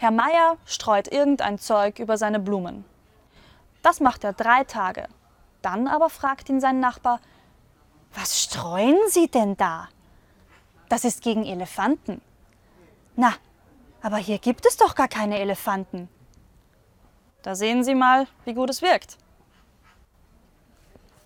Herr Meier streut irgendein Zeug über seine Blumen. Das macht er drei Tage. Dann aber fragt ihn sein Nachbar, was streuen Sie denn da? Das ist gegen Elefanten. Na, aber hier gibt es doch gar keine Elefanten. Da sehen Sie mal, wie gut es wirkt.